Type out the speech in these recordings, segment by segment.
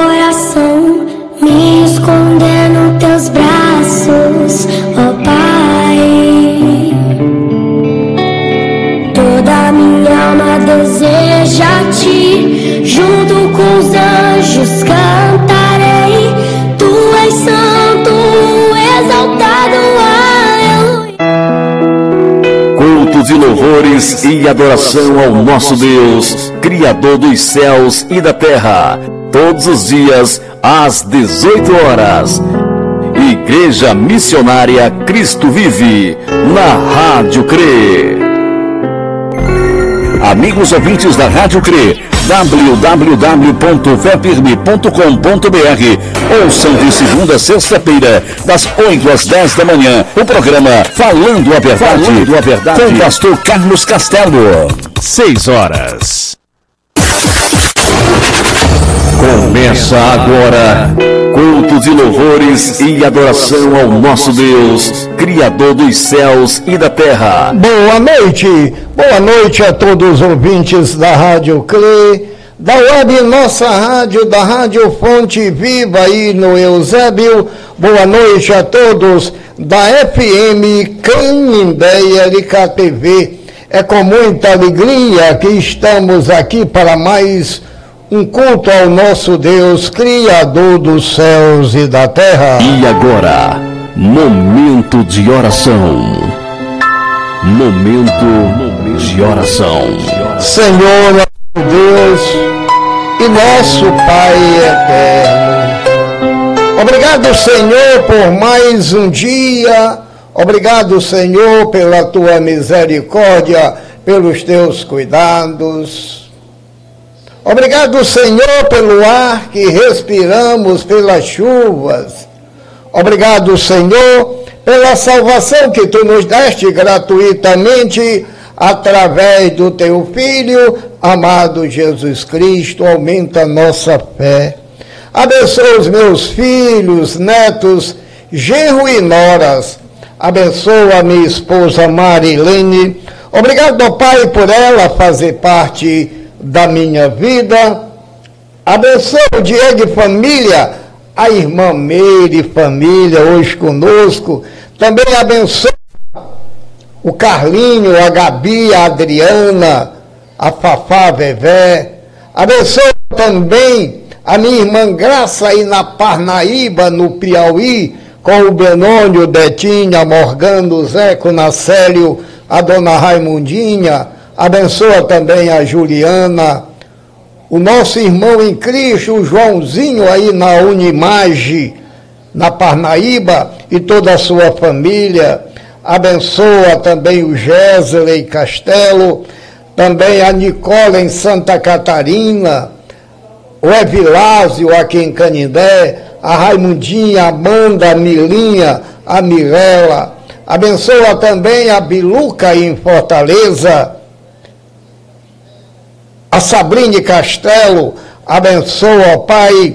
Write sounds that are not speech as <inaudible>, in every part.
coração, me esconder nos teus braços, ó Pai. Toda minha alma deseja ti, junto com os anjos cantarei. Tu és santo, exaltado, aleluia. Cultos e louvores e adoração ao nosso Deus, Criador dos céus e da terra, todos os dias às 18 horas. Igreja Missionária Cristo Vive, na Rádio CRE. Amigos ouvintes da Rádio CRE, www.vepirme.com.br Ouçam de segunda a sexta-feira, das 8 às 10 da manhã, o programa Falando a Verdade, Falando a Verdade. com o pastor Carlos Castelo. 6 horas. Começa agora cultos e louvores e adoração ao nosso Deus, Criador dos céus e da terra. Boa noite, boa noite a todos os ouvintes da Rádio CLE, da web Nossa Rádio, da Rádio Fonte Viva aí no Eusébio. Boa noite a todos da FM Canindé LKTV. É com muita alegria que estamos aqui para mais um culto ao nosso Deus, Criador dos céus e da terra. E agora, momento de oração. Momento de oração. Senhor nosso Deus e nosso Pai eterno. Obrigado, Senhor, por mais um dia. Obrigado, Senhor, pela tua misericórdia, pelos teus cuidados. Obrigado, Senhor, pelo ar que respiramos, pelas chuvas. Obrigado, Senhor, pela salvação que tu nos deste gratuitamente através do teu Filho, amado Jesus Cristo. Aumenta nossa fé. Abençoa os meus filhos, netos, genro e noras. Abençoa a minha esposa Marilene. Obrigado, Pai, por ela fazer parte da minha vida. Abençoa o Diego e família, a irmã Meire família hoje conosco. Também abençoa o Carlinho, a Gabi, a Adriana, a Fafá, a Vevé. Abençoa também a minha irmã Graça aí na Parnaíba, no Piauí, com o Benônio, o Betinho, a Morgana, o Zeco, Nacélio, a dona Raimundinha. Abençoa também a Juliana, o nosso irmão em Cristo, o Joãozinho aí na Unimage, na Parnaíba, e toda a sua família. Abençoa também o Gésley Castelo, também a Nicola em Santa Catarina, o Evilásio aqui em Canindé, a Raimundinha, a Amanda, a Milinha, a Mirella. Abençoa também a Biluca em Fortaleza, a Sabrine Castelo, abençoa, Pai,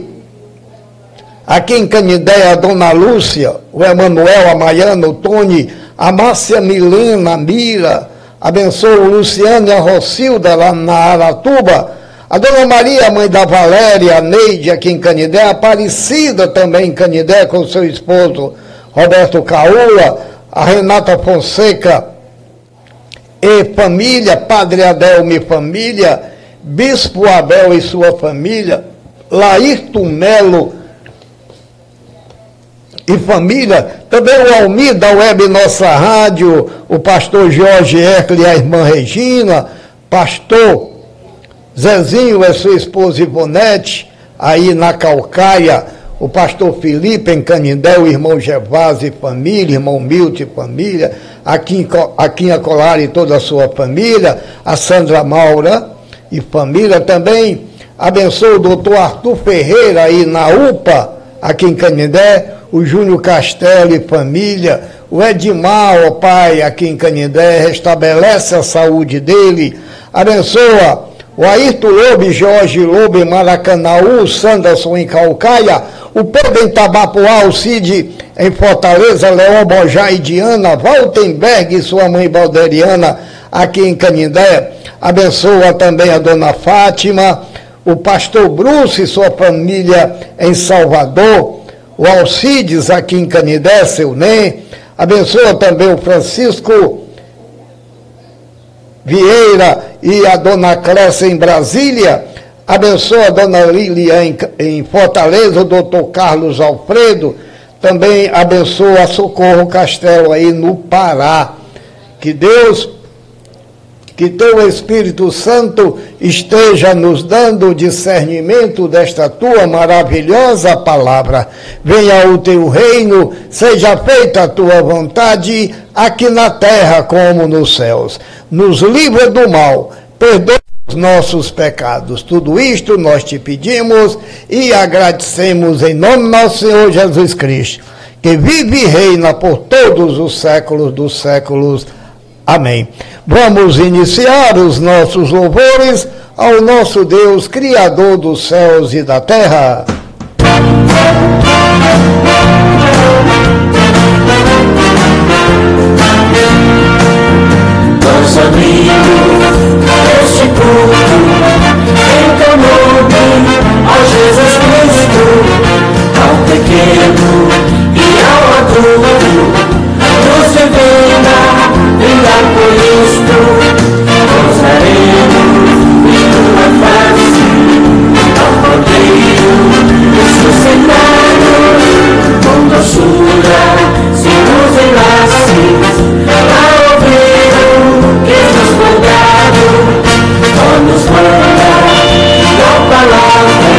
aqui em Canidé, a Dona Lúcia, o Emanuel, a Maiana, o Tony, a Márcia Milena, a Mira, abençoa o Luciano e a Rocilda lá na Aratuba, a Dona Maria, mãe da Valéria, a Neide aqui em Canidé, a Aparecida também em Canidé com seu esposo Roberto Caula, a Renata Fonseca e família, Padre Adelmo e família, Bispo Abel e sua família, Laírto Melo e família, também o Almir da Web Nossa Rádio, o pastor Jorge Ercle e a irmã Regina, pastor Zezinho e sua esposa Ivonete, aí na Calcaia, o pastor Felipe em Canindé, o irmão Gervásio e família, irmão Milton e família, aqui em, Acolar e toda a sua família, a Sandra Maura e família também. Abençoe o doutor Arthur Ferreira aí na UPA, aqui em Canindé, o Júnior Castelo e família, o Edmar, ó Pai, aqui em Canindé, restabelece a saúde dele, abençoa o Ayrton Lobe, Jorge Lobe, Maracanãú, Sanderson em Calcaia, o Pedro em Tabapuá, o Cid em Fortaleza, Leão Bojá e Diana, Waltenberg e sua mãe Valderiana aqui em Canindé. Abençoa também a dona Fátima, o pastor Bruce e sua família em Salvador, o Alcides aqui em Canindé, seu NEM. Abençoa também o Francisco Vieira e a dona Clécia em Brasília. Abençoa a dona Lília em, em Fortaleza, o doutor Carlos Alfredo. Também abençoa a Socorro Castelo aí no Pará. Que Deus que teu Espírito Santo esteja nos dando discernimento desta tua maravilhosa palavra. Venha o teu reino, seja feita a tua vontade, aqui na terra como nos céus. Nos livra do mal, perdoa os nossos pecados. Tudo isto nós te pedimos e agradecemos em nome do nosso Senhor Jesus Cristo, que vive e reina por todos os séculos dos séculos. Amém. Vamos iniciar os nossos louvores ao nosso Deus, Criador dos céus e da terra. Nós abrimos este culto em teu nome, ó Jesus Cristo, ao pequeno e ao adulto, nos divina brilhar por isto, gozaremos de tua face, ao Cordeiro ressuscitado, com doçura se nos enlaces, a ouvir que nos mandado, ó nos manda tua palavra,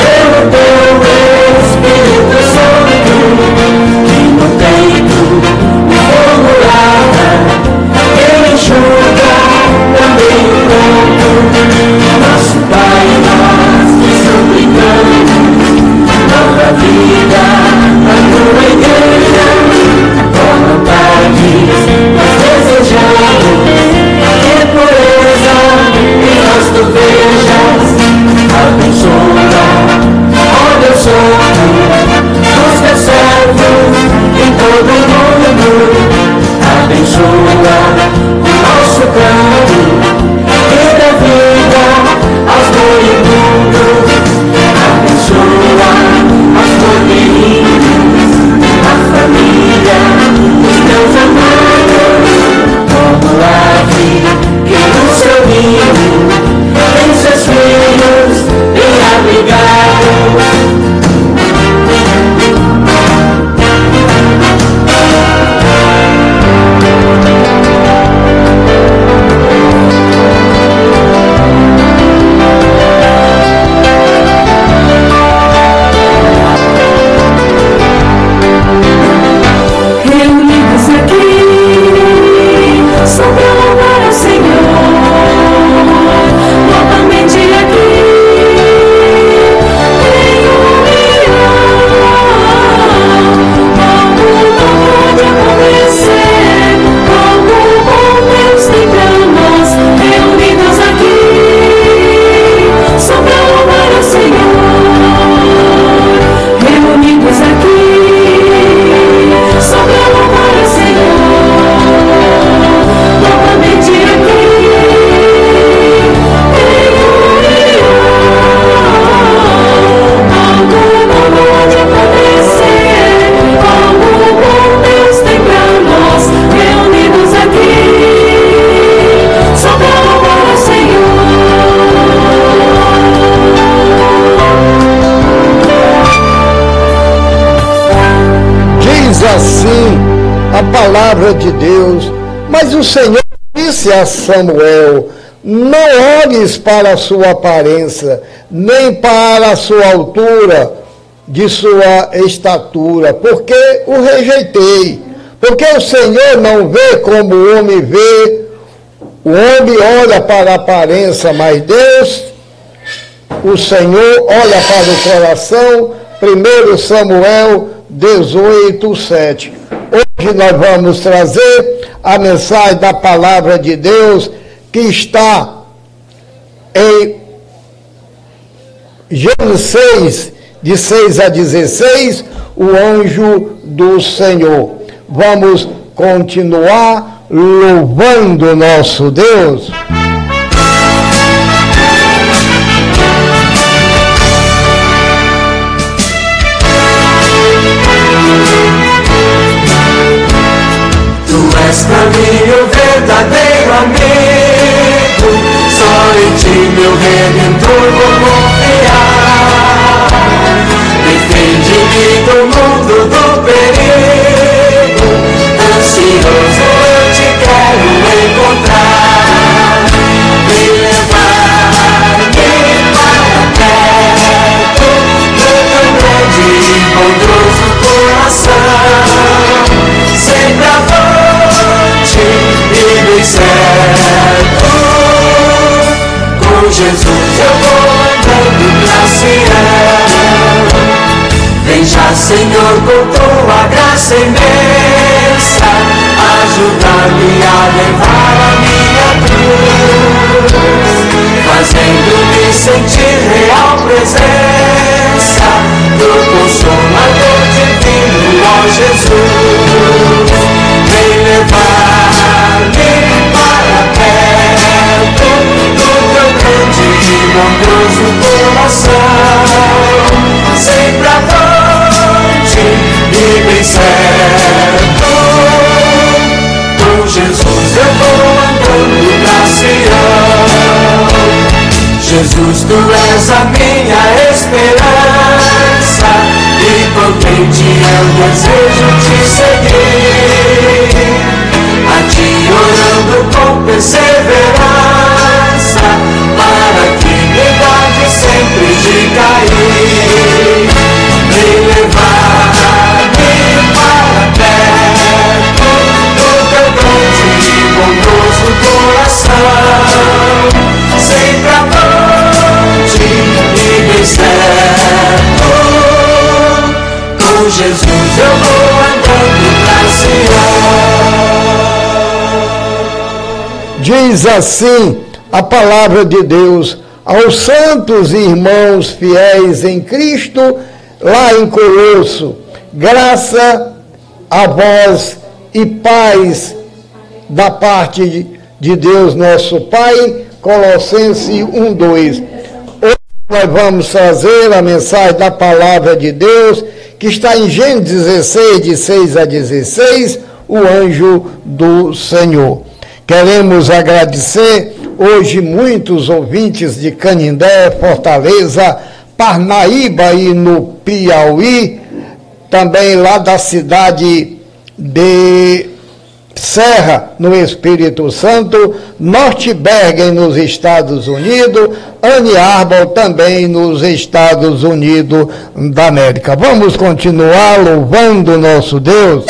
pelo teu Espírito Santo, solto, nos desertos, em todo mundo, abençoa. Palavra de Deus. Mas o Senhor disse a Samuel: Não olhes para a sua aparência, nem para a sua altura, de sua estatura, porque o rejeitei. Porque o Senhor não vê como o homem vê, o homem olha para a aparência, mas Deus, o Senhor, olha para o coração. 1 Samuel 18, 7. Hoje nós vamos trazer a mensagem da palavra de Deus que está em Gênesis 6, de 6 a 16, o anjo do Senhor. Vamos continuar louvando nosso Deus. És pra mim o verdadeiro amigo, só em ti meu redentor vou confiar. Defende-me do mundo do já, Senhor, com tua graça imensa, ajudar-me a levar a minha cruz, fazendo-me sentir real presença do Consolador divino, ó Jesus. Vem levar-me para perto do teu grande e bondoso coração, sempre avante bem certo. Com Jesus eu vou andando pra Sião. Jesus, tu és a minha esperança e contente eu desejo te seguir. A ti orando com perseverança Diz assim a palavra de Deus aos santos irmãos fiéis em Cristo, lá em Colosso, graça a vós e paz da parte de- de Deus nosso Pai, Colossenses 1, 2. Hoje nós vamos trazer a mensagem da palavra de Deus, que está em Gênesis 16, de 6 a 16, o anjo do Senhor. Queremos agradecer hoje muitos ouvintes de Canindé, Fortaleza, Parnaíba e no Piauí, também lá da cidade de Serra, no Espírito Santo, Nortbergen, nos Estados Unidos, Anne Arbor, também nos Estados Unidos da América. Vamos continuar louvando nosso Deus.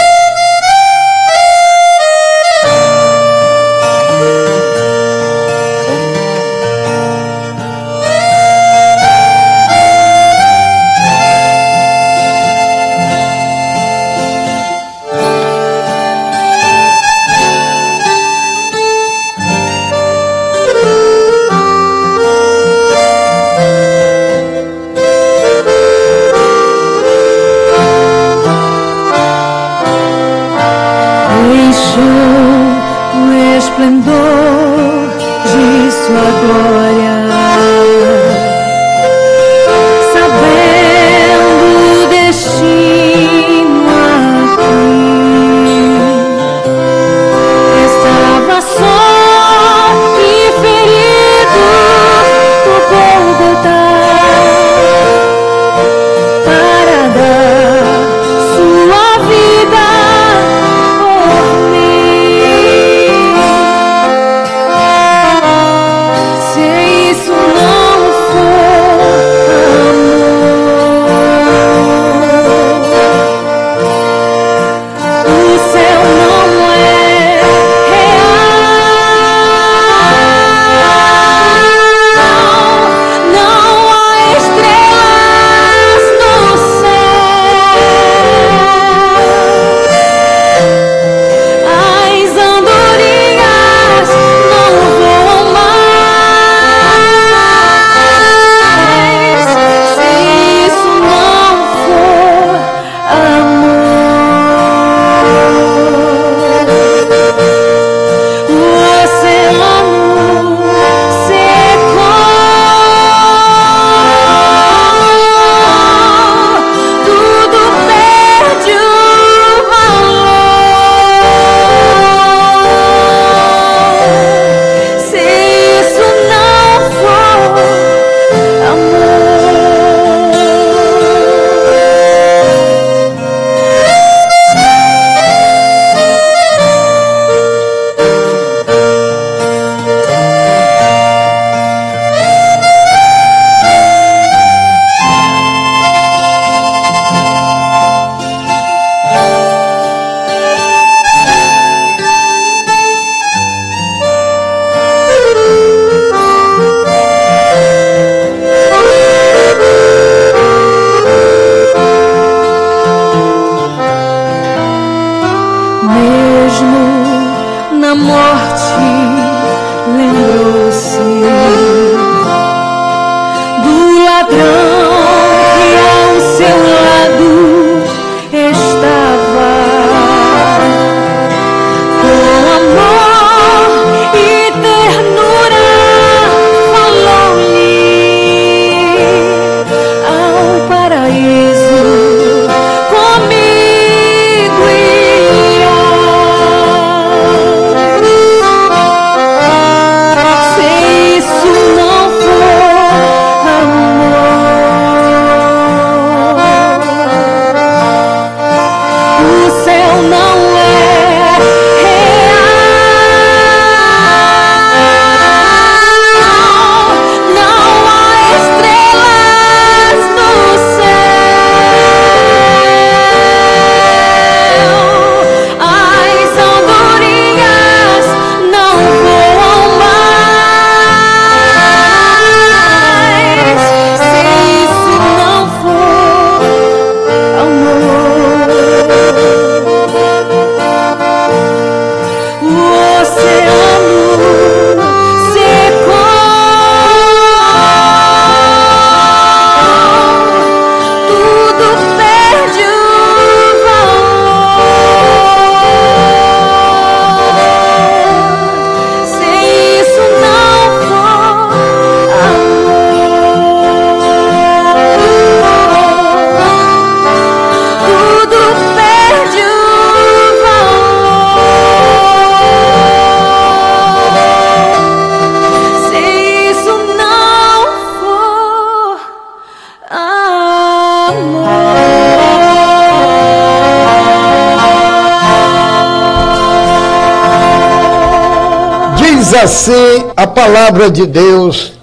Assim a palavra de Deus.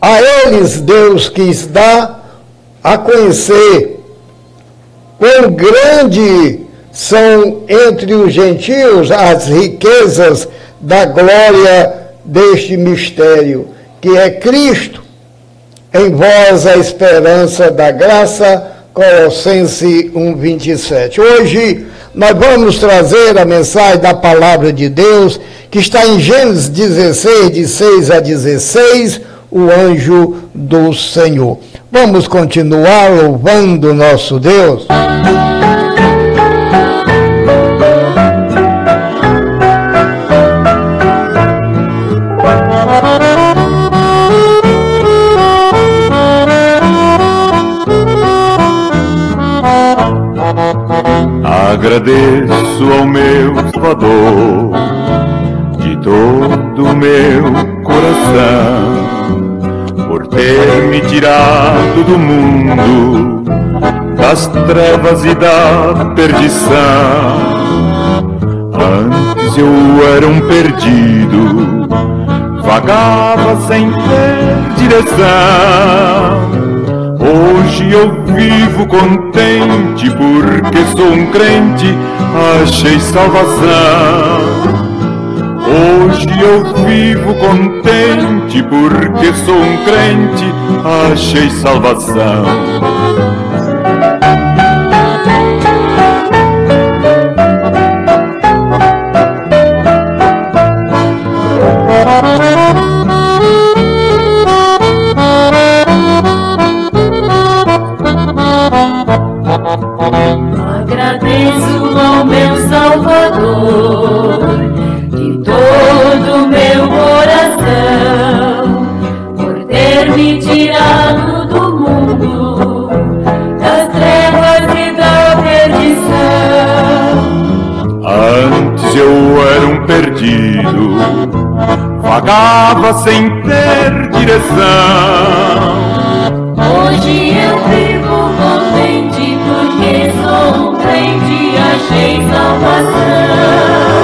A eles Deus quis dar a conhecer quão grande são entre os gentios as riquezas da glória deste mistério, que é Cristo, em vós a esperança da graça, Colossense 1:27. Hoje nós vamos trazer a mensagem da palavra de Deus, que está em Gênesis 16, de 6 a 16, o anjo do Senhor. Vamos continuar louvando nosso Deus. Agradeço ao meu Salvador de todo o meu coração por ter me tirado do mundo das trevas e da perdição. Antes eu era um perdido, vagava sem ter direção. Hoje eu vivo contente porque sou um crente, achei salvação. Hoje eu vivo contente porque sou um crente, achei salvação. Vagava sem ter direção. Hoje eu vivo contente porque sou um crente, achei salvação.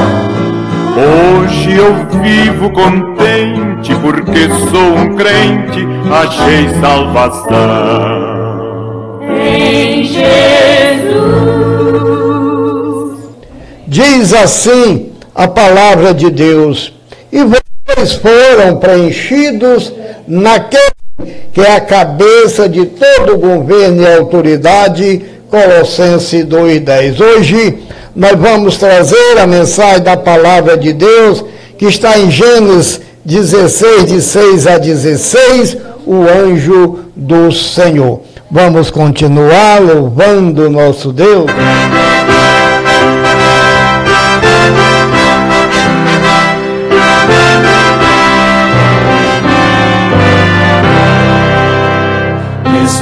Hoje eu vivo contente porque sou um crente, achei salvação. Em Jesus. Diz assim a palavra de Deus: E vocês foram preenchidos naquele que é a cabeça de todo governo e autoridade, Colossenses 2,10. Hoje nós vamos trazer a mensagem da palavra de Deus que está em Gênesis 16, de 6 a 16, o anjo do Senhor. Vamos continuar louvando nosso Deus.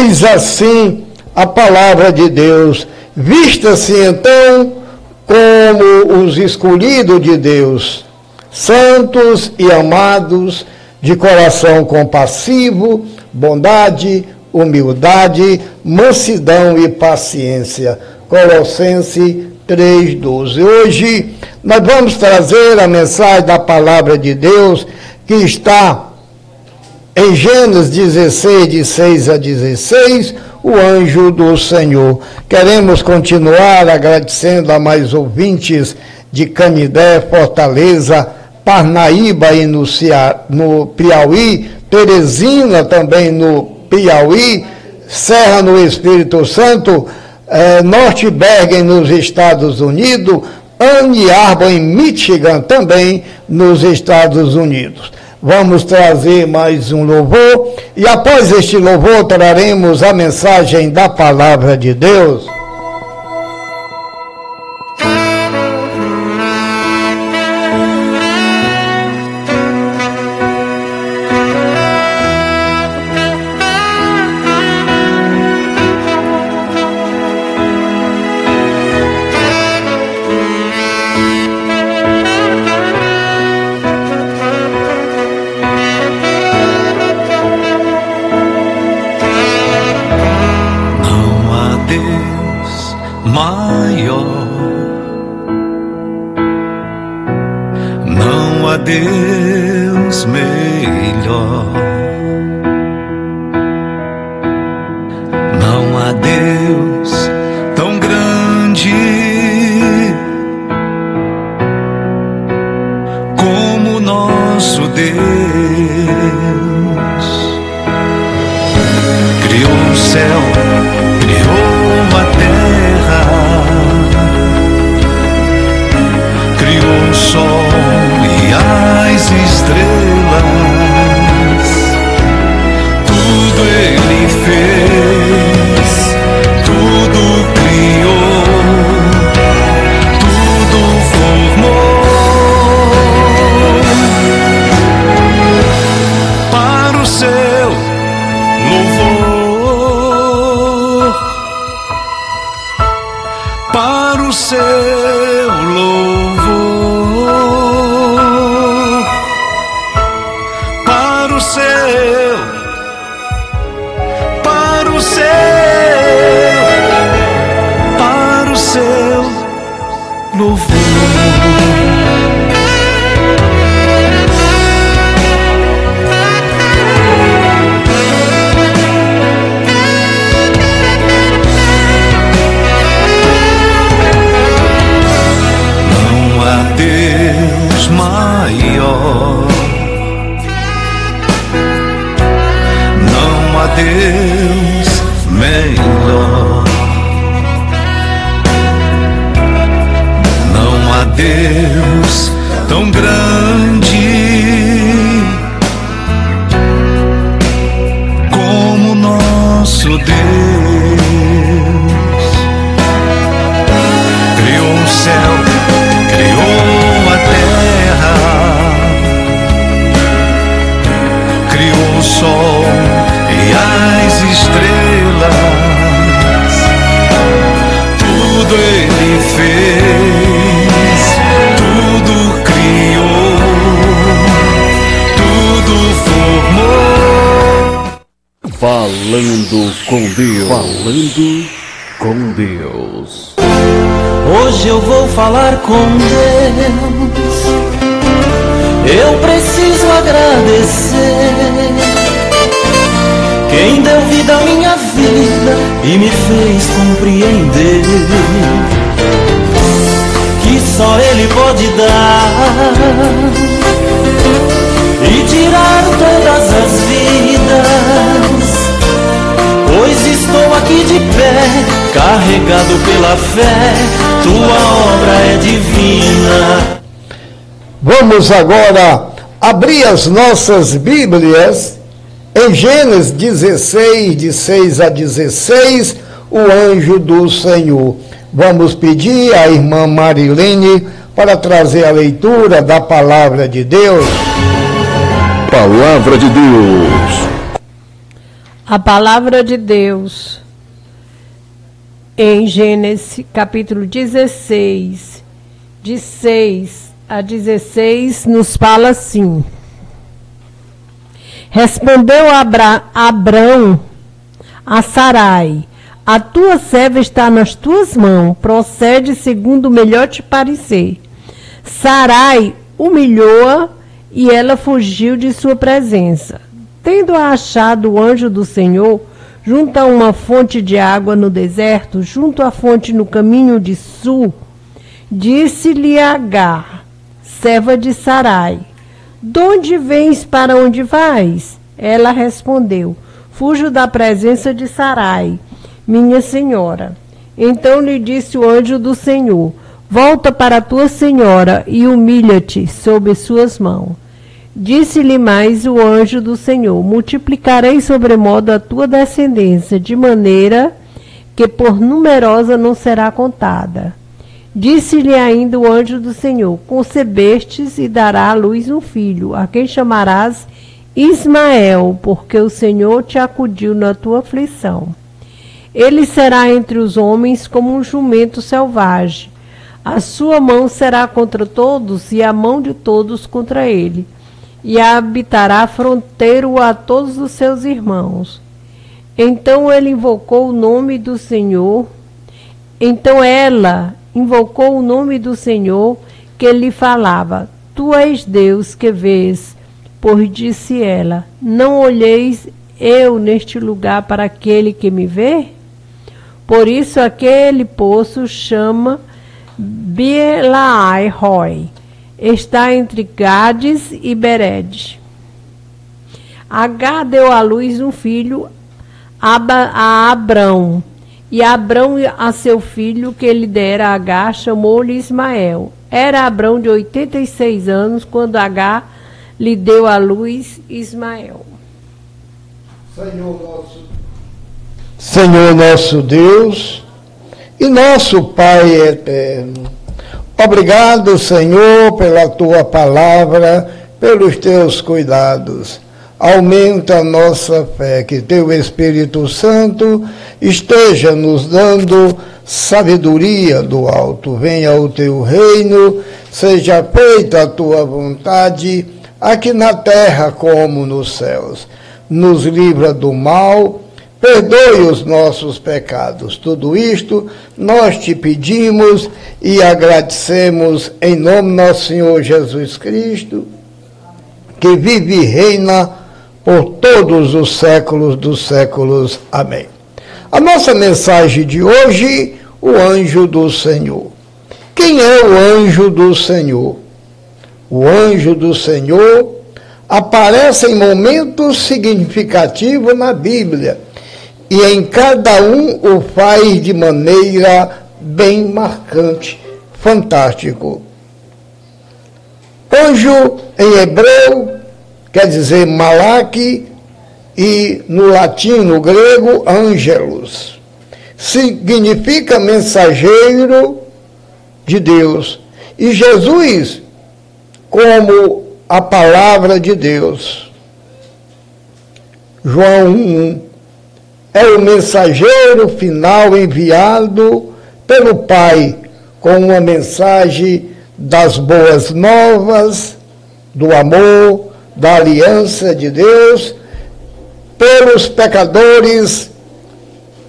Diz assim a palavra de Deus: Vista-se então como os escolhidos de Deus, santos e amados, de coração compassivo, bondade, humildade, mansidão e paciência. Colossenses 3,12. Hoje nós vamos trazer a mensagem da palavra de Deus que está em Gênesis 16, de 6 a 16, o anjo do Senhor. Queremos continuar agradecendo a mais ouvintes de Canidé, Fortaleza, Parnaíba e no, no Piauí, Teresina também no Piauí, Serra no Espírito Santo, eh, Norte Bergen nos Estados Unidos, Anne Arbor em Michigan também nos Estados Unidos. Vamos trazer mais um louvor e após este louvor traremos a mensagem da palavra de Deus. Falando com Deus. Falando com Deus. Hoje eu vou falar com Deus. Eu preciso agradecer. Quem deu vida à minha vida e me fez compreender que só Ele pode dar e tirar todas as vidas. Aqui de pé, carregado pela fé, tua obra é divina. Vamos agora abrir as nossas Bíblias em Gênesis 16, de 6 a 16, o anjo do Senhor. Vamos pedir à irmã Marilene para trazer a leitura da palavra de Deus. Palavra de Deus. A palavra de Deus em Gênesis capítulo 16, de 6 a 16, nos fala assim: Respondeu Abra, Abrão a Sarai: A tua serva está nas tuas mãos, procede segundo o melhor te parecer. Sarai humilhou-a e ela fugiu de sua presença. Tendo achado o anjo do Senhor, junto a uma fonte de água no deserto, junto à fonte no caminho de sul, disse-lhe Agar, serva de Sarai: De onde vens para onde vais? Ela respondeu: Fujo da presença de Sarai, minha senhora. Então lhe disse o anjo do Senhor: Volta para tua senhora e humilha-te sob suas mãos. Disse-lhe mais o anjo do Senhor: Multiplicarei sobremodo a tua descendência, de maneira que por numerosa não será contada. Disse-lhe ainda o anjo do Senhor: Concebestes e dará à luz um filho, a quem chamarás Ismael, porque o Senhor te acudiu na tua aflição. Ele será entre os homens como um jumento selvagem. A sua mão será contra todos e a mão de todos contra ele e habitará fronteiro a todos os seus irmãos. Então ele invocou o nome do Senhor. Então ela invocou o nome do Senhor que lhe falava: Tu és Deus que vês. Pois disse ela: Não olheis eu neste lugar para aquele que me vê? Por isso aquele poço chama Bielaai Roy está entre Gades e Bered. Agar deu à luz um filho a Abrão, e Abrão a seu filho que lhe dera Agar chamou-lhe Ismael. Era Abrão de 86 anos quando Agar lhe deu à luz Ismael. Senhor nosso, Senhor nosso Deus e nosso Pai eterno. Obrigado, Senhor, pela tua palavra, pelos teus cuidados. Aumenta a nossa fé, que teu Espírito Santo esteja nos dando sabedoria do alto. Venha o teu reino, seja feita a tua vontade, aqui na terra como nos céus. Nos livra do mal Perdoe os nossos pecados. Tudo isto nós te pedimos e agradecemos em nome do nosso Senhor Jesus Cristo, que vive e reina por todos os séculos dos séculos. Amém. A nossa mensagem de hoje, o anjo do Senhor. Quem é o anjo do Senhor? O anjo do Senhor aparece em momentos significativos na Bíblia e em cada um o faz de maneira bem marcante, fantástico. Anjo em hebreu quer dizer malaque e no latim, no grego, angelos. Significa mensageiro de Deus. E Jesus, como a palavra de Deus. João 1, é o mensageiro final enviado pelo Pai com uma mensagem das boas novas, do amor, da aliança de Deus, pelos pecadores,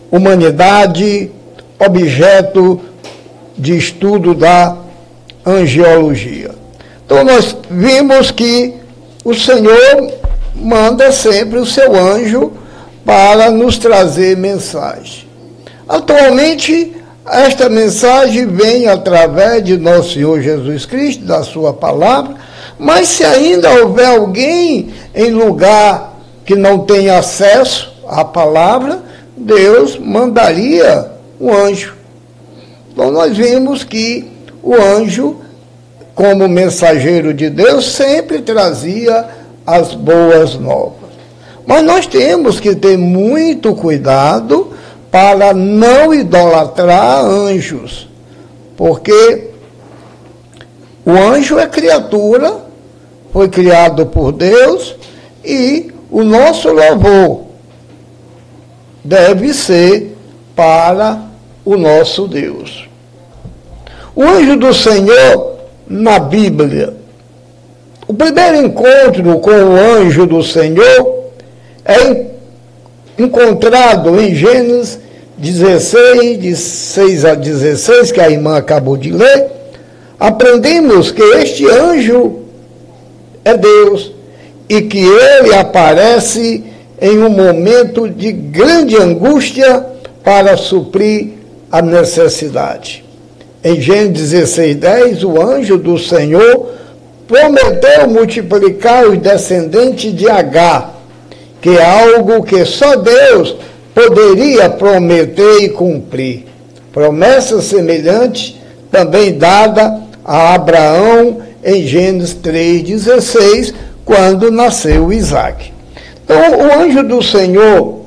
humanidade, objeto de estudo da angiologia. Então nós vimos que o Senhor manda sempre o seu anjo para nos trazer mensagem. Atualmente, esta mensagem vem através de nosso Senhor Jesus Cristo, da sua palavra, mas se ainda houver alguém em lugar que não tem acesso à palavra, Deus mandaria um anjo. Então nós vimos que o anjo, como mensageiro de Deus, sempre trazia as boas novas. Mas nós temos que ter muito cuidado para não idolatrar anjos, porque o anjo é criatura, foi criado por Deus e o nosso louvor deve ser para o nosso Deus. O anjo do Senhor na Bíblia. O primeiro encontro com o anjo do Senhor é encontrado em Gênesis 16, de 6 a 16, que a irmã acabou de ler, aprendemos que este anjo é Deus e que ele aparece em um momento de grande angústia para suprir a necessidade. Em Gênesis 16, 10, o anjo do Senhor prometeu multiplicar os descendentes de Agar que é algo que só Deus poderia prometer e cumprir. Promessa semelhante também dada a Abraão em Gênesis 3,16, quando nasceu Isaac. Então, o anjo do Senhor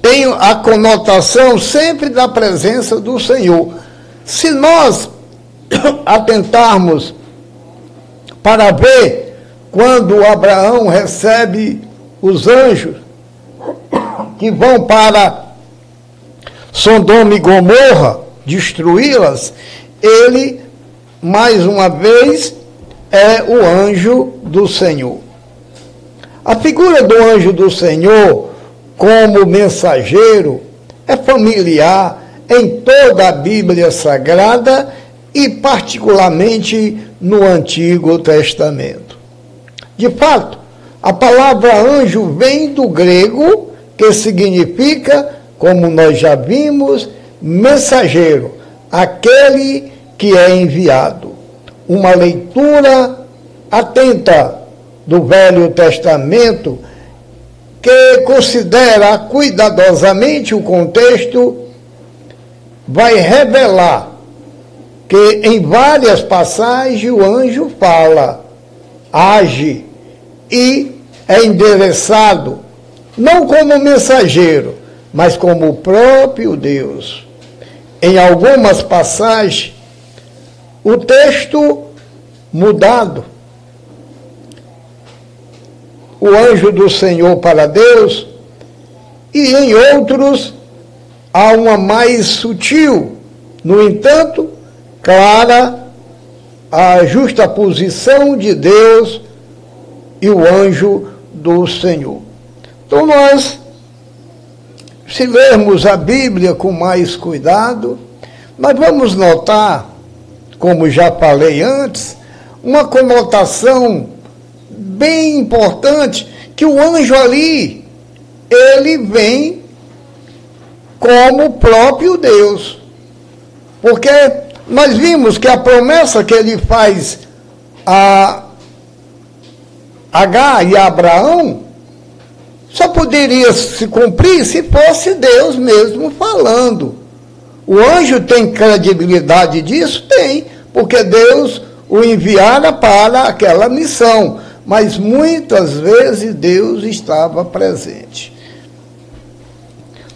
tem a conotação sempre da presença do Senhor. Se nós <coughs> atentarmos para ver quando Abraão recebe os anjos que vão para Sodoma e Gomorra destruí-las, ele, mais uma vez, é o anjo do Senhor. A figura do anjo do Senhor, como mensageiro, é familiar em toda a Bíblia Sagrada e, particularmente, no Antigo Testamento. De fato, a palavra anjo vem do grego, que significa, como nós já vimos, mensageiro, aquele que é enviado. Uma leitura atenta do Velho Testamento que considera cuidadosamente o contexto vai revelar que em várias passagens o anjo fala, age, e é endereçado não como mensageiro, mas como o próprio Deus. Em algumas passagens, o texto mudado. O anjo do Senhor para Deus, e em outros há uma mais sutil, no entanto, clara a justa posição de Deus e o anjo do Senhor. Então nós, se lermos a Bíblia com mais cuidado, nós vamos notar, como já falei antes, uma conotação bem importante que o anjo ali ele vem como o próprio Deus. Porque nós vimos que a promessa que ele faz a H e Abraão só poderia se cumprir se fosse Deus mesmo falando. O anjo tem credibilidade disso? Tem, porque Deus o enviara para aquela missão, mas muitas vezes Deus estava presente.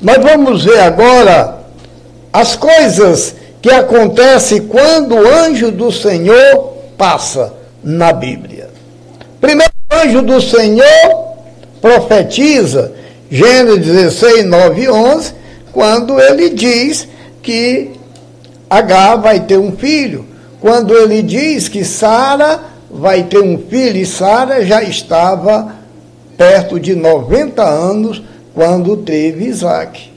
Nós vamos ver agora as coisas que acontecem quando o anjo do Senhor passa na Bíblia. Primeiro, anjo do Senhor profetiza, Gênesis 16, 9 e 11, quando ele diz que H vai ter um filho. Quando ele diz que Sara vai ter um filho, e Sara já estava perto de 90 anos quando teve Isaac.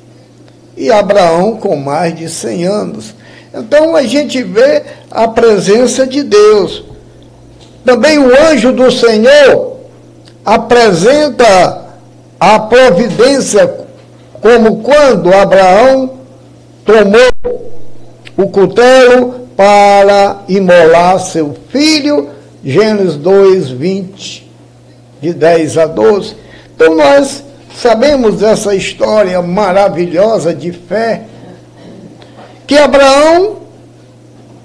E Abraão com mais de 100 anos. Então a gente vê a presença de Deus. Também o anjo do Senhor apresenta a providência, como quando Abraão tomou o cutelo para imolar seu filho, Gênesis 2, 20, de 10 a 12. Então nós sabemos dessa história maravilhosa de fé, que Abraão,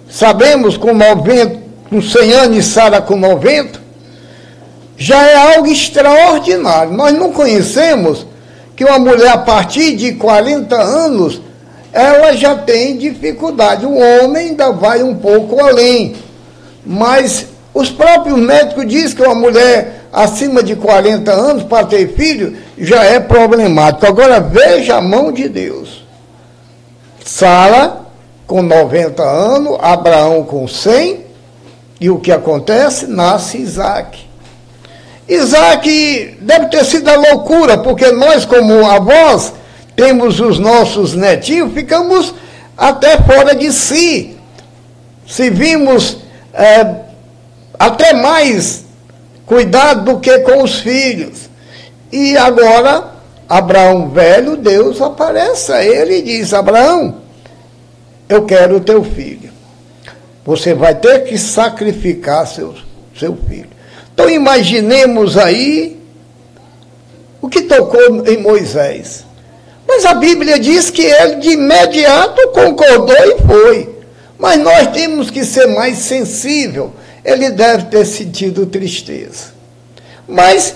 sabemos com 90, com 100 anos e Sara com 90, já é algo extraordinário. Nós não conhecemos que uma mulher a partir de 40 anos ela já tem dificuldade. O homem ainda vai um pouco além. Mas os próprios médicos dizem que uma mulher acima de 40 anos para ter filho já é problemático. Agora veja a mão de Deus. Sara com 90 anos, Abraão com 100, e o que acontece? Nasce Isaac. Isaac deve ter sido a loucura, porque nós, como avós, temos os nossos netinhos, ficamos até fora de si. Se vimos é, até mais cuidado do que com os filhos. E agora, Abraão velho, Deus aparece a ele e diz: Abraão, eu quero o teu filho. Você vai ter que sacrificar seu, seu filho. Então imaginemos aí o que tocou em Moisés. Mas a Bíblia diz que ele de imediato concordou e foi. Mas nós temos que ser mais sensível. Ele deve ter sentido tristeza. Mas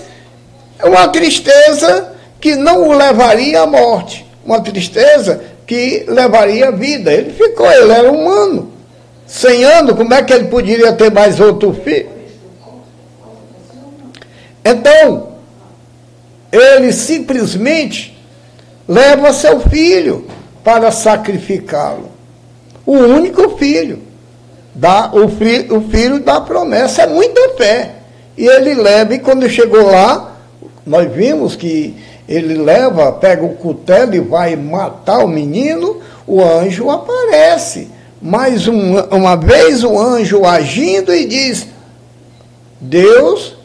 é uma tristeza que não o levaria à morte. Uma tristeza que levaria à vida. Ele ficou, ele era humano. Cem anos, como é que ele poderia ter mais outro filho? Então, ele simplesmente leva seu filho para sacrificá-lo. O único filho. Dá, o, filho, o filho da promessa é muita fé. E ele leva, e quando chegou lá, nós vimos que ele leva, pega o cutelo e vai matar o menino, o anjo aparece. Mais um, uma vez o anjo agindo e diz: Deus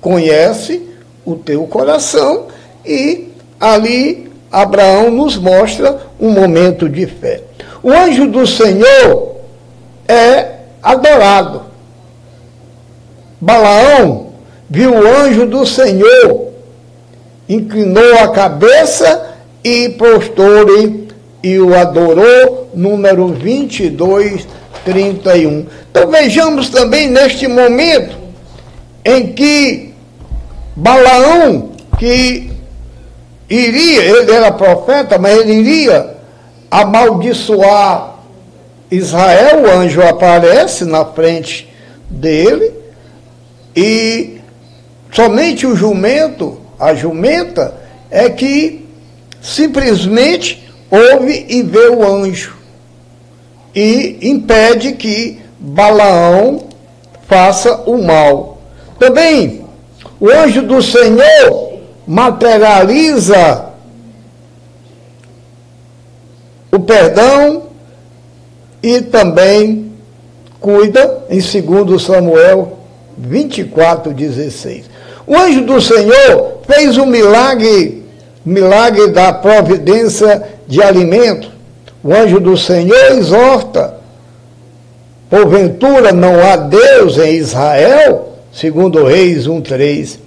conhece o teu coração, e ali Abraão nos mostra um momento de fé. O anjo do Senhor é adorado. Balaão viu o anjo do Senhor, inclinou a cabeça e prostou-lhe e o adorou, número 22, 31. Então vejamos também neste momento em que Balaão, que iria, ele era profeta, mas ele iria amaldiçoar Israel, o anjo aparece na frente dele e somente o jumento, a jumenta, é que simplesmente ouve e vê o anjo e impede que Balaão faça o mal. Também o anjo do Senhor materializa o perdão e também cuida, em 2 Samuel 24, 16. O anjo do Senhor fez um milagre, milagre da providência de alimento. O anjo do Senhor exorta. Porventura não há Deus em Israel, segundo Reis 1:3.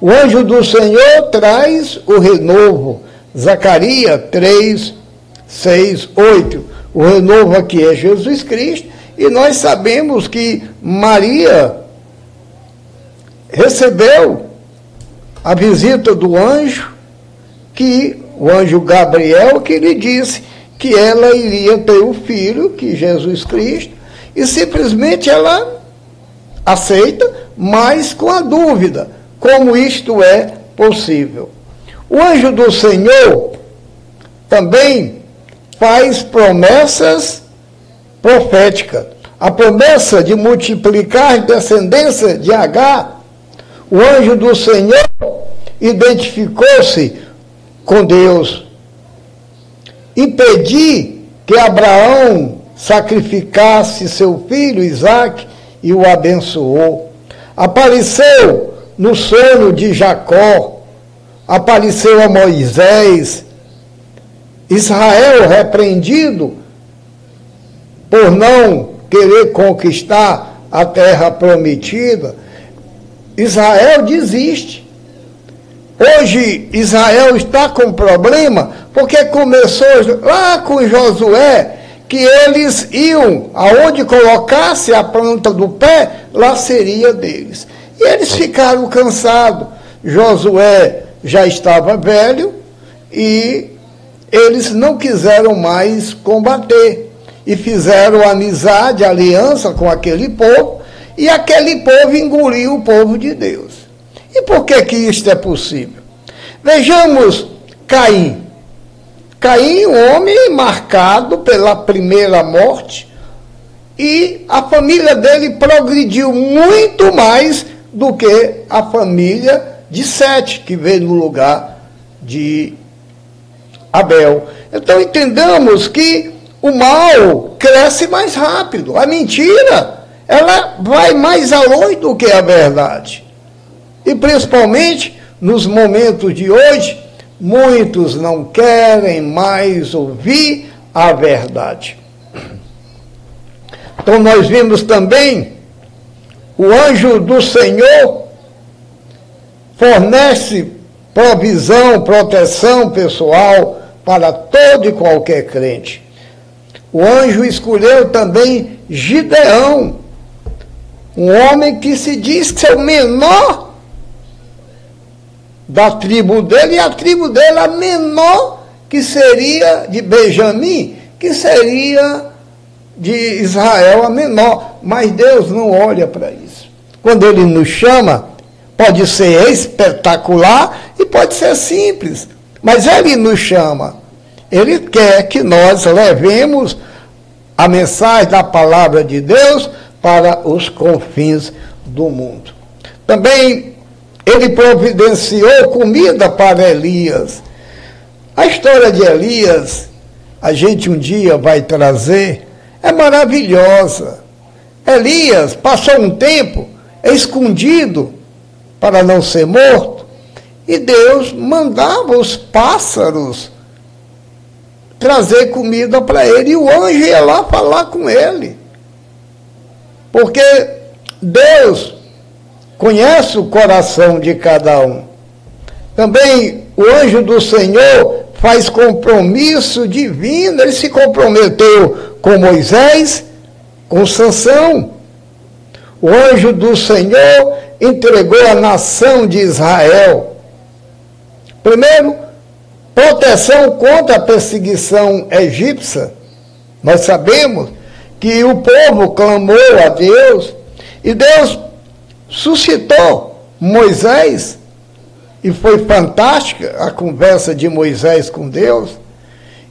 O anjo do Senhor traz o renovo. Zacarias 3, 6, 8. O renovo aqui é Jesus Cristo E nós sabemos que Maria recebeu a visita do anjo, que o anjo Gabriel que lhe disse que ela iria ter o filho, que Jesus Cristo, e simplesmente ela aceita, mas com a dúvida, como isto é possível. O anjo do Senhor também faz promessas proféticas. A promessa de multiplicar a descendência de Agar, o anjo do Senhor identificou-se com Deus. Impedir que Abraão sacrificasse seu filho Isaque e o abençoou. Apareceu no sonho de Jacó, apareceu a Moisés, Israel repreendido por não querer conquistar a terra prometida, Israel desiste. Hoje Israel está com problema porque começou lá com Josué que eles iam aonde colocasse a planta do pé, lá seria deles. E eles ficaram cansados. Josué já estava velho e eles não quiseram mais combater e fizeram amizade, aliança com aquele povo, e aquele povo engoliu o povo de Deus. E por que que isto é possível? Vejamos Caim. Caim, um homem marcado pela primeira morte, e a família dele progrediu muito mais do que a família de Sete, que veio no lugar de Abel. Então entendamos que o mal cresce mais rápido, a mentira ela vai mais além do que a verdade. E principalmente nos momentos de hoje, muitos não querem mais ouvir a verdade. Então nós vimos também o anjo do Senhor fornece provisão, proteção pessoal para todo e qualquer crente. O anjo escolheu também Gideão, um homem que se diz ser o menor da tribo dele, e a tribo dele a menor que seria de Benjamim, que seria de Israel a menor. Mas Deus não olha para isso. Quando ele nos chama, pode ser espetacular e pode ser simples. Mas ele nos chama. Ele quer que nós levemos a mensagem da palavra de Deus para os confins do mundo. Também ele providenciou comida para Elias. A história de Elias, a gente um dia vai trazer, é maravilhosa. Elias passou um tempo escondido para não ser morto, e Deus mandava os pássaros trazer comida para ele, e o anjo ia lá falar com ele. Porque Deus conhece o coração de cada um. Também o anjo do Senhor faz compromisso divino, ele se comprometeu com Moisés, com Sansão. O anjo do Senhor entregou a nação de Israel. Primeiro, proteção contra a perseguição egípcia. Nós sabemos que o povo clamou a Deus e Deus suscitou Moisés, e foi fantástica a conversa de Moisés com Deus.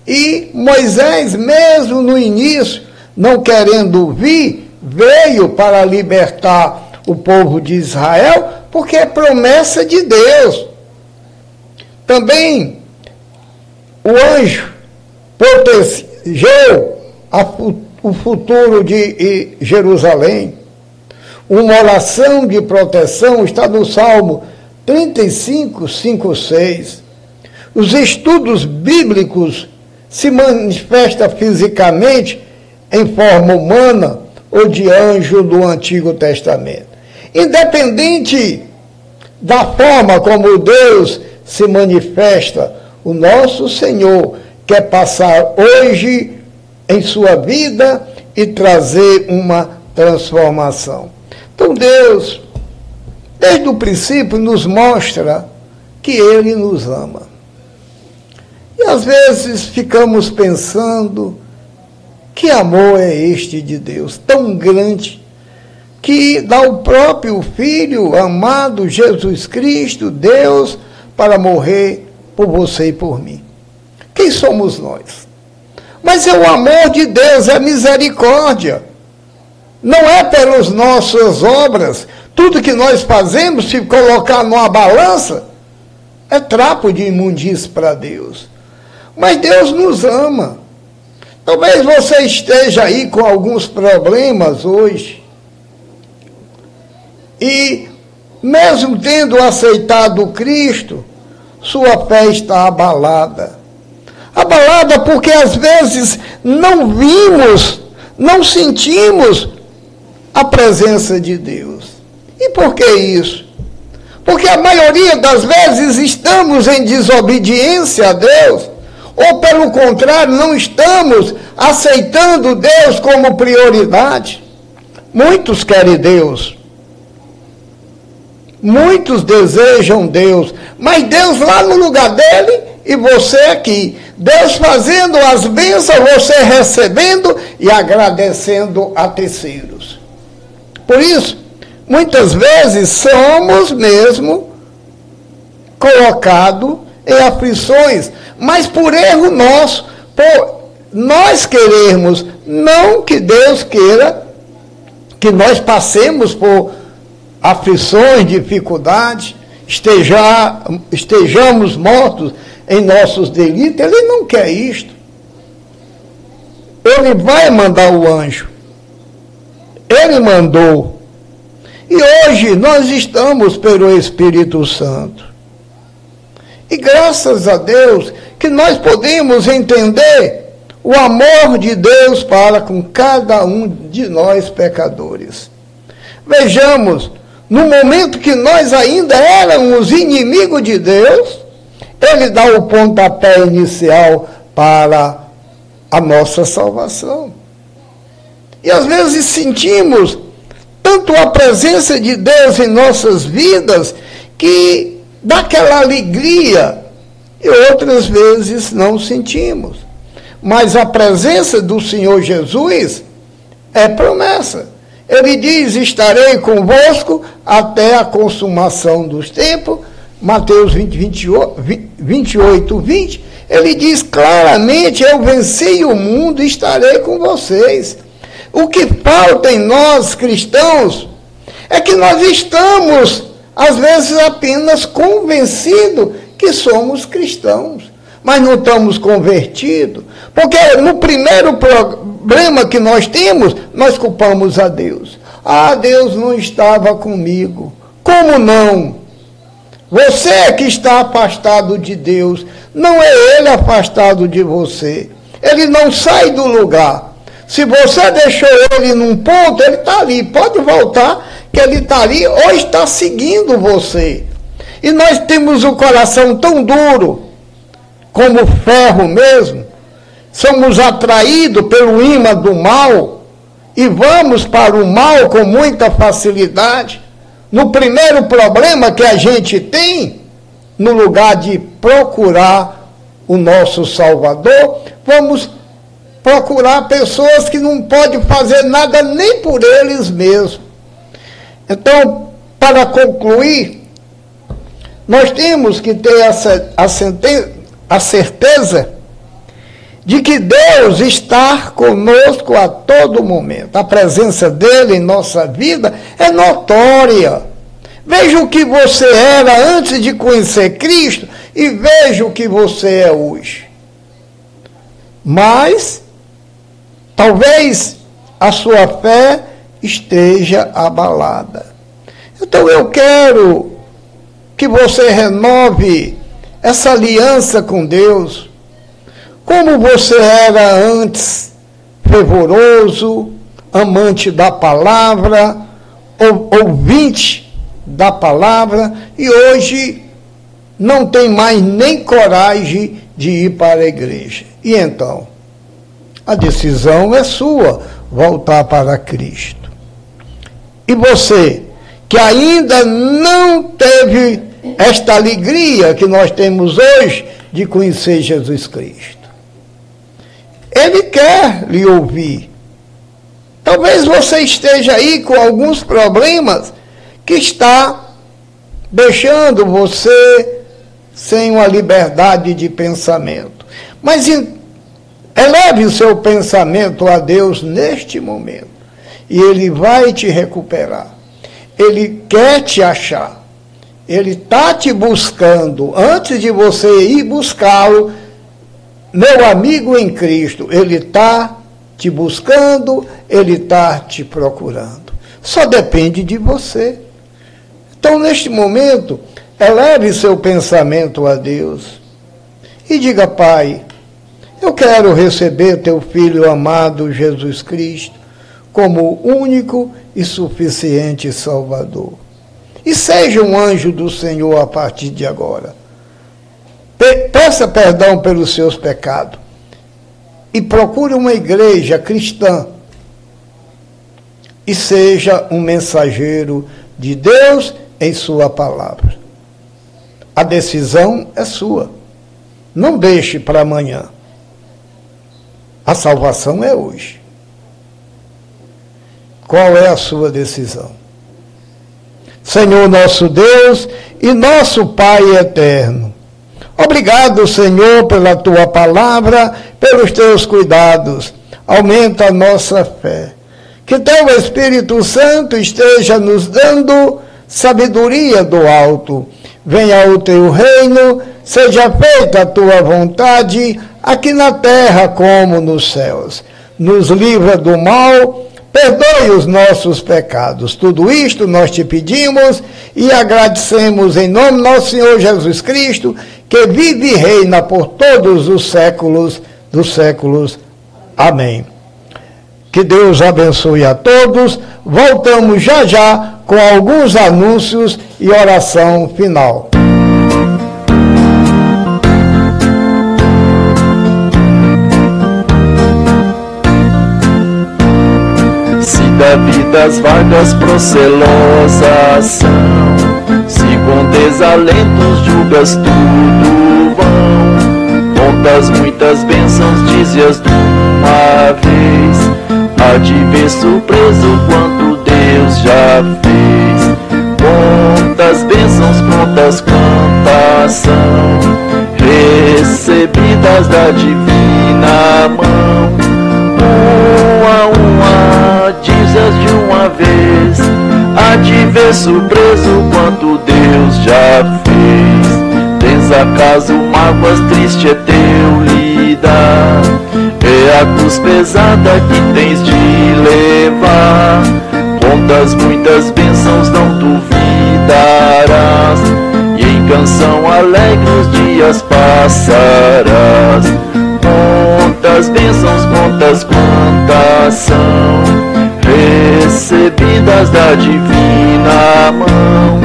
E Moisés, mesmo no início, não querendo ouvir, veio para libertar o povo de Israel, porque é promessa de Deus. Também o anjo protegeu a, o futuro de Jerusalém. Uma oração de proteção está no Salmo 35, 5, 6. Os estudos bíblicos se manifestam fisicamente em forma humana ou de anjo do Antigo Testamento. Independente da forma como Deus se manifesta, o nosso Senhor quer passar hoje em sua vida e trazer uma transformação. Então Deus, desde o princípio, nos mostra que Ele nos ama. E às vezes ficamos pensando, que amor é este de Deus, tão grande, que dá o próprio Filho amado Jesus Cristo, Deus, para morrer por você e por mim. Quem somos nós? Mas é o amor de Deus, é a misericórdia. Não é pelas nossas obras. Tudo que nós fazemos, se colocar numa balança, é trapo de imundície para Deus. Mas Deus nos ama. Talvez você esteja aí com alguns problemas hoje. E, mesmo tendo aceitado Cristo, sua fé está abalada. Abalada porque às vezes não vimos, não sentimos a presença de Deus. E por que isso? Porque a maioria das vezes estamos em desobediência a Deus, ou pelo contrário, não estamos aceitando Deus como prioridade. Muitos querem Deus. Muitos desejam Deus, mas Deus lá no lugar dele e você aqui. Deus fazendo as bênçãos, você recebendo e agradecendo a terceiros. Por isso, muitas vezes somos mesmo colocados em aflições, mas por erro nosso, por nós queremos, não que Deus queira que nós passemos por aflições, dificuldades, esteja, estejamos mortos em nossos delitos, ele não quer isto. Ele vai mandar o anjo. Ele mandou. E hoje nós estamos pelo Espírito Santo. E graças a Deus que nós podemos entender o amor de Deus para com cada um de nós pecadores. Vejamos, no momento que nós ainda éramos inimigos de Deus, ele dá o pontapé inicial para a nossa salvação. E às vezes sentimos tanto a presença de Deus em nossas vidas que dá aquela alegria e outras vezes não sentimos. Mas a presença do Senhor Jesus é promessa. Ele diz: Estarei convosco até a consumação dos tempos Mateus 20, 28, 20, ele diz claramente: Eu venci o mundo e estarei com vocês. O que falta em nós cristãos é que nós estamos, às vezes, apenas convencidos que somos cristãos, mas não estamos convertidos, porque no primeiro problema que nós temos, nós culpamos a Deus. Ah, Deus não estava comigo. Como não? Você é que está afastado de Deus, não é Ele afastado de você. Ele não sai do lugar. Se você deixou ele num ponto, ele está ali. Pode voltar, que ele está ali ou está seguindo você. E nós temos o coração tão duro, como ferro mesmo. Somos atraídos pelo imã do mal e vamos para o mal com muita facilidade no primeiro problema que a gente tem, no lugar de procurar o nosso Salvador, vamos procurar pessoas que não podem fazer nada nem por eles mesmos. Então, para concluir, nós temos que ter essa, a, a certeza de que Deus está conosco a todo momento. A presença dele em nossa vida é notória. Veja o que você era antes de conhecer Cristo e veja o que você é hoje. Mas, talvez a sua fé esteja abalada. Então eu quero que você renove essa aliança com Deus como você era antes, fervoroso, amante da palavra, ouvinte da palavra, e hoje não tem mais nem coragem de ir para a igreja. E então? A decisão é sua. voltar para Cristo. E você, que ainda não teve esta alegria que nós temos hoje de conhecer Jesus Cristo. Ele quer lhe ouvir. Talvez você esteja aí com alguns problemas que está deixando você sem uma liberdade de pensamento. Mas eleve o seu pensamento a Deus neste momento e ele vai te recuperar. Ele quer te achar. Ele está te buscando. Antes de você ir buscá-lo, meu amigo em Cristo, ele está te buscando, ele está te procurando. Só depende de você. Então, neste momento, eleve seu pensamento a Deus e diga: Pai, eu quero receber teu filho amado Jesus Cristo como único e suficiente Salvador. E seja um anjo do Senhor a partir de agora. Peça perdão pelos seus pecados e procure uma igreja cristã e seja um mensageiro de Deus em Sua palavra. A decisão é sua. Não deixe para amanhã. A salvação é hoje. Qual é a sua decisão? Senhor nosso Deus e nosso Pai eterno. Obrigado, Senhor, pela tua palavra, pelos teus cuidados. Aumenta a nossa fé. Que teu Espírito Santo esteja nos dando sabedoria do alto. Venha o teu reino, seja feita a tua vontade, aqui na terra como nos céus. Nos livra do mal Perdoe os nossos pecados. Tudo isto nós te pedimos e agradecemos em nome do nosso Senhor Jesus Cristo, que vive e reina por todos os séculos dos séculos. Amém. Que Deus abençoe a todos. Voltamos já já com alguns anúncios e oração final. Da vida as vagas procelosas são. Se com desalentos julgas tudo vão. Contas muitas bênçãos, dizias de uma vez. Há de ver surpreso quanto Deus já fez. Quantas bênçãos, contas quantas são Recebidas da divina mão. Uma a dizes de uma vez. Há de ver surpreso quanto Deus já fez. Tens acaso mágoas triste é teu lidar É a cruz pesada que tens de levar. Contas muitas bênçãos não duvidarás. E em canção alegre os dias passarás. Quantas bênçãos, quantas quantas são recebidas da divina mão.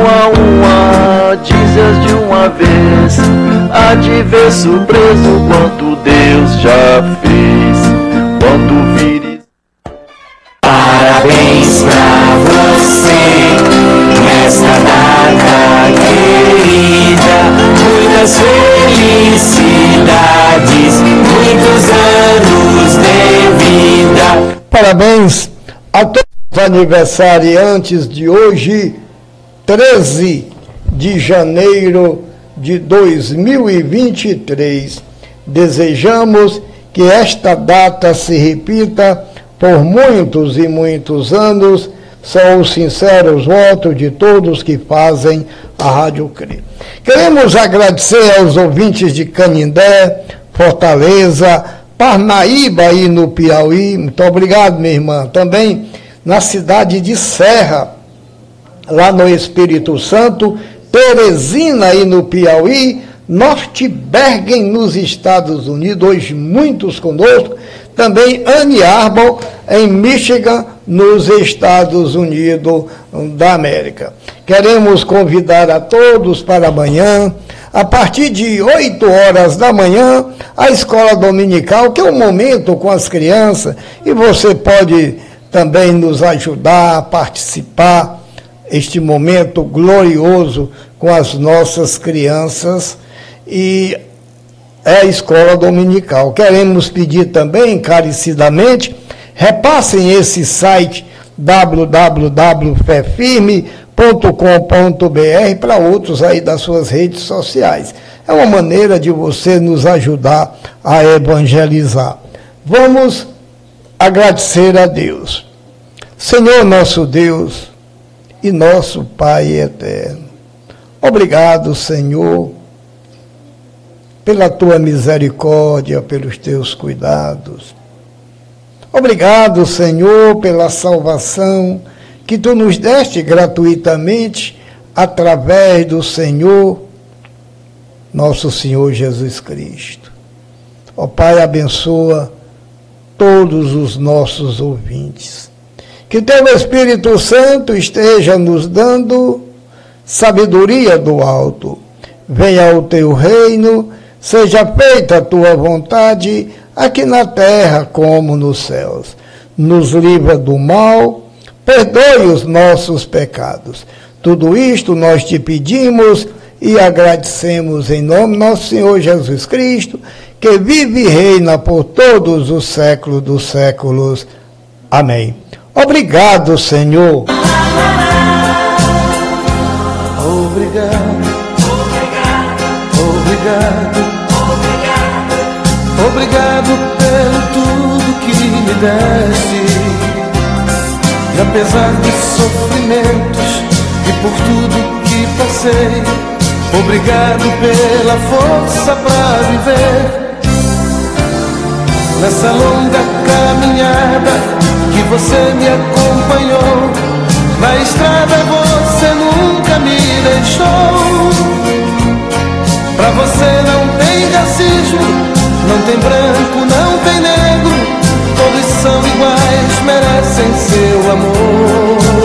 Uma a uma, dizes de uma vez, há de ver surpreso quanto Deus já fez. Quando vires. Parabéns aniversariantes de hoje, 13 de janeiro de 2023. Desejamos que esta data se repita por muitos e muitos anos. São os sinceros votos de todos que fazem a Rádio CRI. Queremos agradecer aos ouvintes de Canindé, Fortaleza, Parnaíba, aí no Piauí. Muito obrigado, minha irmã. Também na cidade de Serra, lá no Espírito Santo. Teresina, aí no Piauí. Norte Bergen, nos Estados Unidos. Muitos conosco. Também Anne Arbor, em Michigan, nos Estados Unidos da América. Queremos convidar a todos para amanhã, a partir de 8 horas da manhã, a escola dominical, que é um momento com as crianças, e você pode também nos ajudar a participar este momento glorioso com as nossas crianças e é a escola dominical. Queremos pedir também encarecidamente, repassem esse site www.fefirme.com.br para outros aí das suas redes sociais. É uma maneira de você nos ajudar a evangelizar. Vamos agradecer a Deus. Senhor nosso Deus e nosso Pai eterno. Obrigado, Senhor, pela tua misericórdia, pelos teus cuidados. Obrigado, Senhor, pela salvação que tu nos deste gratuitamente através do Senhor, nosso Senhor Jesus Cristo. Ó Pai, abençoa todos os nossos ouvintes. Que teu Espírito Santo esteja nos dando sabedoria do alto. Venha o teu reino, seja feita a tua vontade, aqui na terra como nos céus. Nos livra do mal, perdoe os nossos pecados. Tudo isto nós te pedimos e agradecemos em nome do nosso Senhor Jesus Cristo, que vive e reina por todos os séculos dos séculos. Amém. Obrigado, Senhor. Obrigado. Obrigado. Obrigado. Obrigado pelo tudo que me deste. E apesar dos sofrimentos e por tudo que passei, obrigado pela força para viver nessa longa caminhada que você me acompanhou. Na estrada você nunca me deixou. Pra você não tem racismo, não tem branco, não tem negro. Todos são iguais, merecem seu amor.